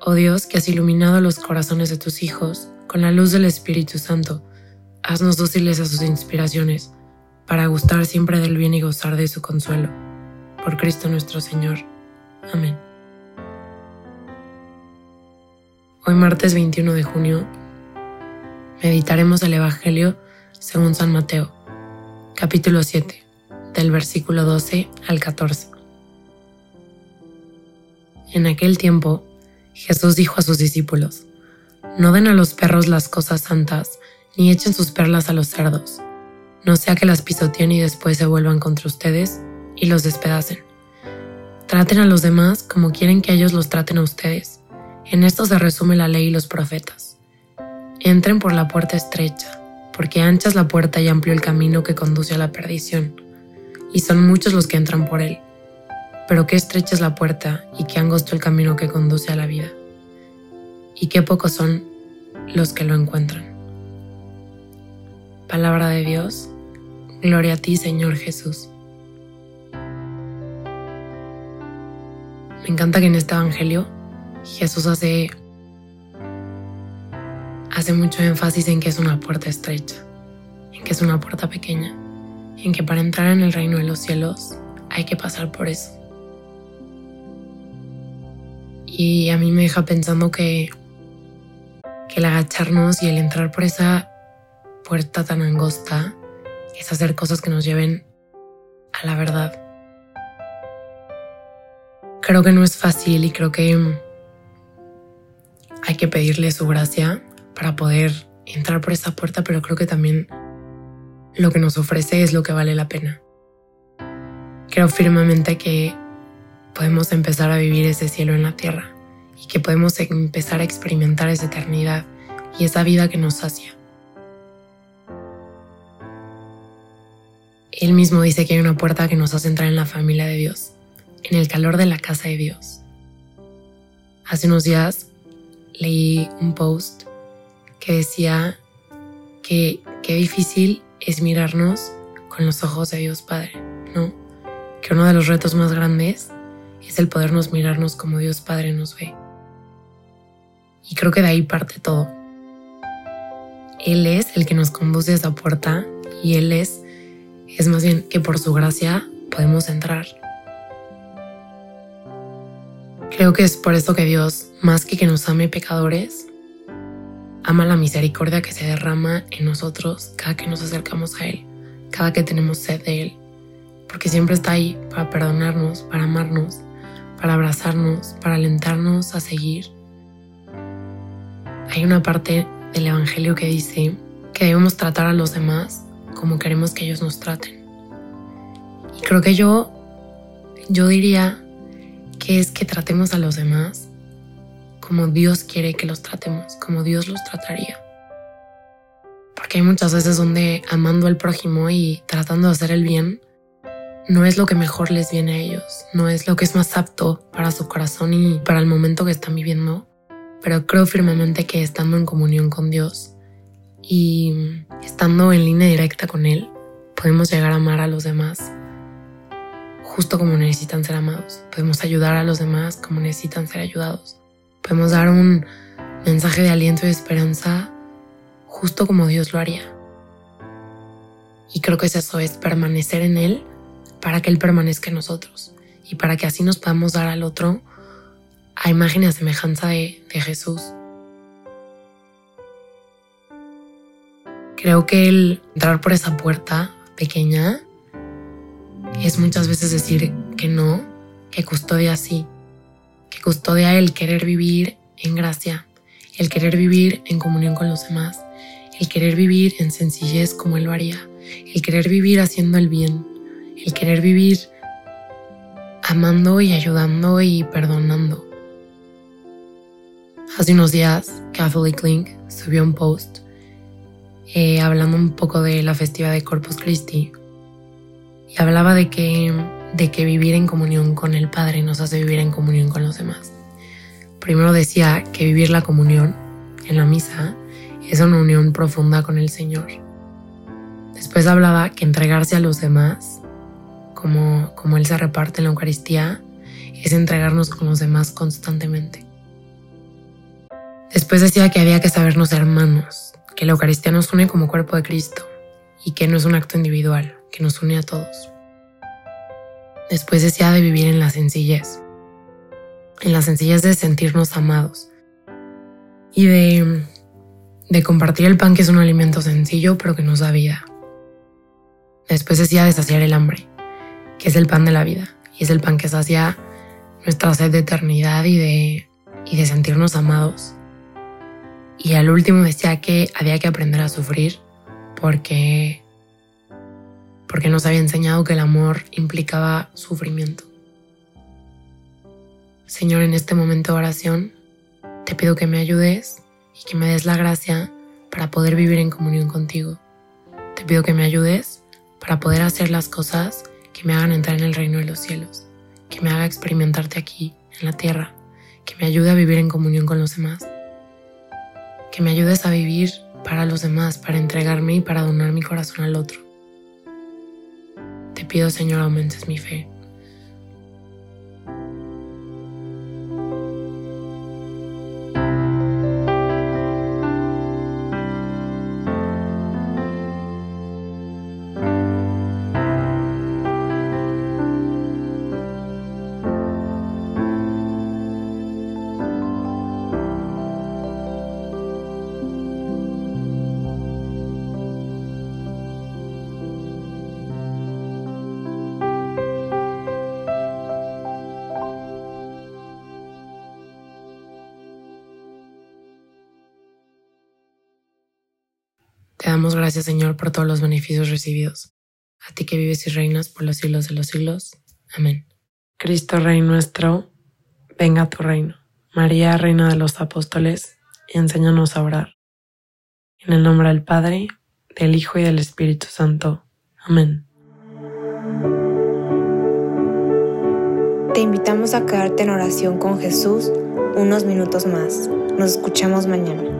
Oh Dios, que has iluminado los corazones de tus hijos con la luz del Espíritu Santo, haznos dóciles a sus inspiraciones, para gustar siempre del bien y gozar de su consuelo. Por Cristo nuestro Señor. Amén. Hoy martes 21 de junio meditaremos el Evangelio según San Mateo, capítulo 7, del versículo 12 al 14. En aquel tiempo, Jesús dijo a sus discípulos, No den a los perros las cosas santas, ni echen sus perlas a los cerdos, no sea que las pisoteen y después se vuelvan contra ustedes y los despedacen. Traten a los demás como quieren que ellos los traten a ustedes. En esto se resume la ley y los profetas. Entren por la puerta estrecha, porque ancha es la puerta y amplio el camino que conduce a la perdición, y son muchos los que entran por él pero qué estrecha es la puerta y qué angosto el camino que conduce a la vida, y qué pocos son los que lo encuentran. Palabra de Dios, gloria a ti Señor Jesús. Me encanta que en este Evangelio Jesús hace, hace mucho énfasis en que es una puerta estrecha, en que es una puerta pequeña, en que para entrar en el reino de los cielos hay que pasar por eso. Y a mí me deja pensando que, que el agacharnos y el entrar por esa puerta tan angosta es hacer cosas que nos lleven a la verdad. Creo que no es fácil y creo que hay que pedirle su gracia para poder entrar por esa puerta, pero creo que también lo que nos ofrece es lo que vale la pena. Creo firmemente que podemos empezar a vivir ese cielo en la tierra y que podemos empezar a experimentar esa eternidad y esa vida que nos sacia. Él mismo dice que hay una puerta que nos hace entrar en la familia de Dios, en el calor de la casa de Dios. Hace unos días leí un post que decía que qué difícil es mirarnos con los ojos de Dios Padre, ¿no? Que uno de los retos más grandes es el podernos mirarnos como Dios Padre nos ve. Y creo que de ahí parte todo. Él es el que nos conduce a esa puerta y Él es, es más bien que por su gracia podemos entrar. Creo que es por eso que Dios, más que que nos ame pecadores, ama la misericordia que se derrama en nosotros cada que nos acercamos a Él, cada que tenemos sed de Él, porque siempre está ahí para perdonarnos, para amarnos para abrazarnos, para alentarnos a seguir. Hay una parte del Evangelio que dice que debemos tratar a los demás como queremos que ellos nos traten. Y creo que yo, yo diría que es que tratemos a los demás como Dios quiere que los tratemos, como Dios los trataría. Porque hay muchas veces donde amando al prójimo y tratando de hacer el bien, no es lo que mejor les viene a ellos, no es lo que es más apto para su corazón y para el momento que están viviendo, pero creo firmemente que estando en comunión con Dios y estando en línea directa con Él, podemos llegar a amar a los demás justo como necesitan ser amados. Podemos ayudar a los demás como necesitan ser ayudados. Podemos dar un mensaje de aliento y esperanza justo como Dios lo haría. Y creo que es eso, es permanecer en Él para que Él permanezca en nosotros y para que así nos podamos dar al otro a imagen y a semejanza de, Jesús. Creo que el entrar por esa puerta pequeña es muchas veces decir que no, que custodia sí, que custodia el querer vivir en gracia, el querer vivir en comunión con los demás, el querer vivir en sencillez como Él lo haría, el querer vivir haciendo el bien, el querer vivir amando y ayudando y perdonando. Hace unos días, Catholic Link subió un post eh, hablando un poco de la festiva de Corpus Christi y hablaba de que, de que vivir en comunión con el Padre nos hace vivir en comunión con los demás. Primero decía que vivir la comunión en la misa es una unión profunda con el Señor. Después hablaba que entregarse a los demás, como, como Él se reparte en la Eucaristía, es entregarnos con los demás constantemente. Después decía que había que sabernos hermanos, que la Eucaristía nos une como cuerpo de Cristo y que no es un acto individual, que nos une a todos. Después decía de vivir en la sencillez, en la sencillez de sentirnos amados y de, de compartir el pan que es un alimento sencillo pero que nos da vida. Después decía de saciar el hambre, que es el pan de la vida y es el pan que sacia nuestra sed de eternidad y de, y de sentirnos amados y al último decía que había que aprender a sufrir porque, porque nos había enseñado que el amor implicaba sufrimiento. Señor, en este momento de oración, te pido que me ayudes y que me des la gracia para poder vivir en comunión contigo. Te pido que me ayudes para poder hacer las cosas que me hagan entrar en el reino de los cielos, que me haga experimentarte aquí, en la tierra, que me ayude a vivir en comunión con los demás que me ayudes a vivir para los demás, para entregarme y para donar mi corazón al otro. Te pido, Señor, aumentes mi fe. Te damos gracias, Señor, por todos los beneficios recibidos. A ti que vives y reinas por los siglos de los siglos. Amén. Cristo, Rey nuestro, venga a tu reino. María, Reina de los Apóstoles, enséñanos a orar. En el nombre del Padre, del Hijo y del Espíritu Santo. Amén. Te invitamos a quedarte en oración con Jesús unos minutos más. Nos escuchamos mañana.